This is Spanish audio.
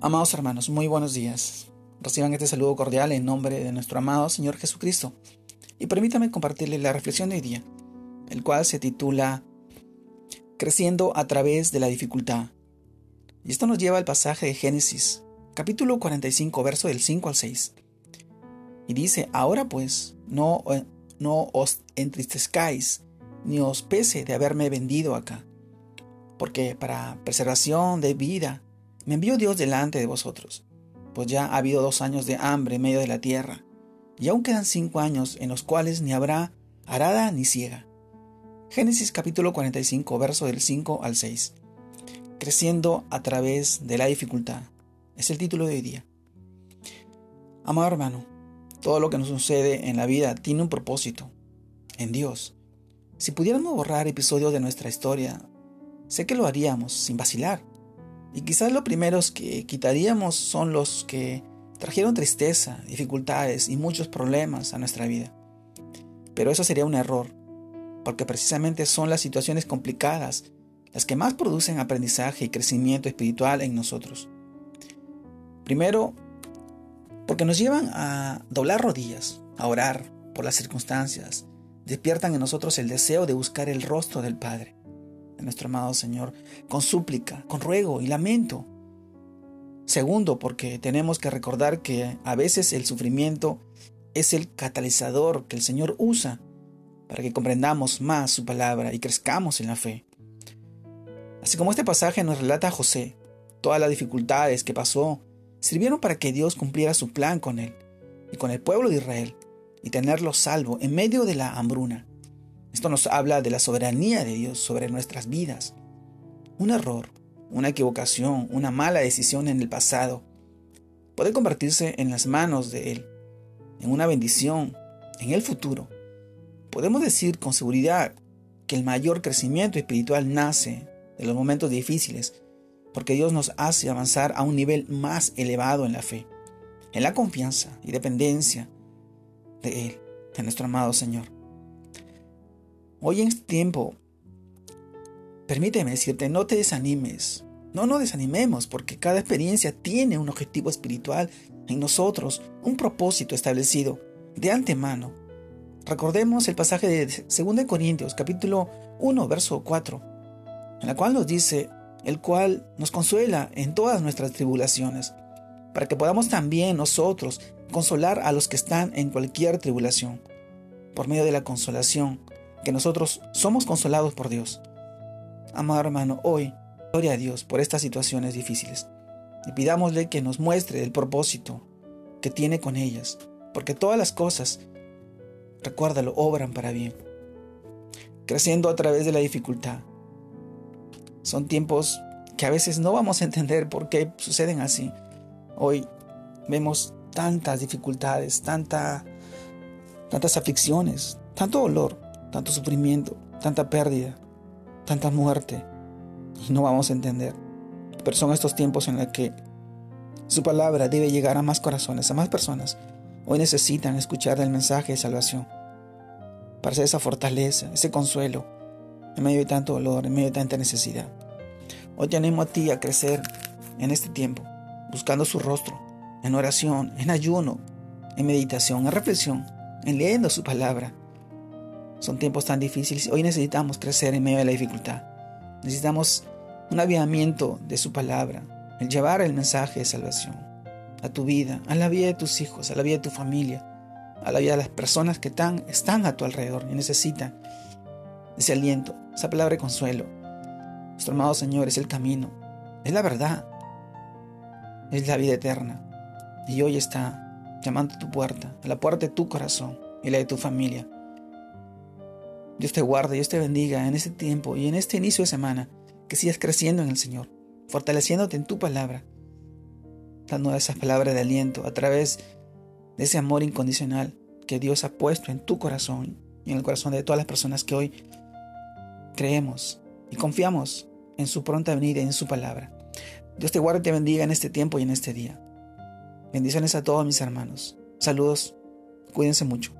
Amados hermanos, muy buenos días. Reciban este saludo cordial en nombre de nuestro amado Señor Jesucristo. Y permítame compartirles la reflexión de hoy día, el cual se titula Creciendo a través de la dificultad. Y esto nos lleva al pasaje de Génesis, capítulo 45, verso del 5 al 6. Y dice, ahora pues, no, eh, no os entristezcáis, ni os pese de haberme vendido acá, porque para preservación de vida, me envió Dios delante de vosotros, pues ya ha habido dos años de hambre en medio de la tierra, y aún quedan cinco años en los cuales ni habrá arada ni ciega. Génesis capítulo 45, verso del 5 al 6. Creciendo a través de la dificultad. Es el título de hoy día. Amado hermano, todo lo que nos sucede en la vida tiene un propósito, en Dios. Si pudiéramos borrar episodios de nuestra historia, sé que lo haríamos sin vacilar. Y quizás los primeros que quitaríamos son los que trajeron tristeza, dificultades y muchos problemas a nuestra vida. Pero eso sería un error, porque precisamente son las situaciones complicadas las que más producen aprendizaje y crecimiento espiritual en nosotros. Primero, porque nos llevan a doblar rodillas, a orar por las circunstancias, despiertan en nosotros el deseo de buscar el rostro del Padre de nuestro amado Señor, con súplica, con ruego y lamento. Segundo, porque tenemos que recordar que a veces el sufrimiento es el catalizador que el Señor usa para que comprendamos más su palabra y crezcamos en la fe. Así como este pasaje nos relata a José, todas las dificultades que pasó sirvieron para que Dios cumpliera su plan con él y con el pueblo de Israel y tenerlo salvo en medio de la hambruna. Esto nos habla de la soberanía de Dios sobre nuestras vidas. Un error, una equivocación, una mala decisión en el pasado puede convertirse en las manos de Él, en una bendición, en el futuro. Podemos decir con seguridad que el mayor crecimiento espiritual nace de los momentos difíciles, porque Dios nos hace avanzar a un nivel más elevado en la fe, en la confianza y dependencia de Él, de nuestro amado Señor. Hoy en este tiempo, permíteme decirte, no te desanimes. No nos desanimemos porque cada experiencia tiene un objetivo espiritual en nosotros, un propósito establecido de antemano. Recordemos el pasaje de 2 Corintios capítulo 1 verso 4, en la cual nos dice, el cual nos consuela en todas nuestras tribulaciones, para que podamos también nosotros consolar a los que están en cualquier tribulación, por medio de la consolación que nosotros somos consolados por Dios. Amado hermano, hoy, gloria a Dios por estas situaciones difíciles. Y pidámosle que nos muestre el propósito que tiene con ellas, porque todas las cosas, recuérdalo, obran para bien. Creciendo a través de la dificultad. Son tiempos que a veces no vamos a entender por qué suceden así. Hoy vemos tantas dificultades, tanta, tantas aflicciones, tanto dolor, tanto sufrimiento, tanta pérdida, tanta muerte, y no vamos a entender. Pero son estos tiempos en los que su palabra debe llegar a más corazones, a más personas. Hoy necesitan escuchar el mensaje de salvación, para ser esa fortaleza, ese consuelo, en medio de tanto dolor, en medio de tanta necesidad. Hoy te animo a ti a crecer en este tiempo, buscando su rostro, en oración, en ayuno, en meditación, en reflexión, en leyendo su palabra, son tiempos tan difíciles. Hoy necesitamos crecer en medio de la dificultad. Necesitamos un avivamiento de su palabra, el llevar el mensaje de salvación a tu vida, a la vida de tus hijos, a la vida de tu familia, a la vida de las personas que están, están a tu alrededor y necesitan ese aliento, esa palabra de consuelo. Nuestro amado Señor es el camino, es la verdad, es la vida eterna. Y hoy está llamando a tu puerta, a la puerta de tu corazón y la de tu familia Dios te guarde, Dios te bendiga en este tiempo y en este inicio de semana, que sigas creciendo en el Señor, fortaleciéndote en tu palabra, dando esas palabras de aliento a través de ese amor incondicional que Dios ha puesto en tu corazón y en el corazón de todas las personas que hoy creemos y confiamos en su pronta venida y en su palabra. Dios te guarde y te bendiga en este tiempo y en este día. Bendiciones a todos mis hermanos. Saludos. Cuídense mucho.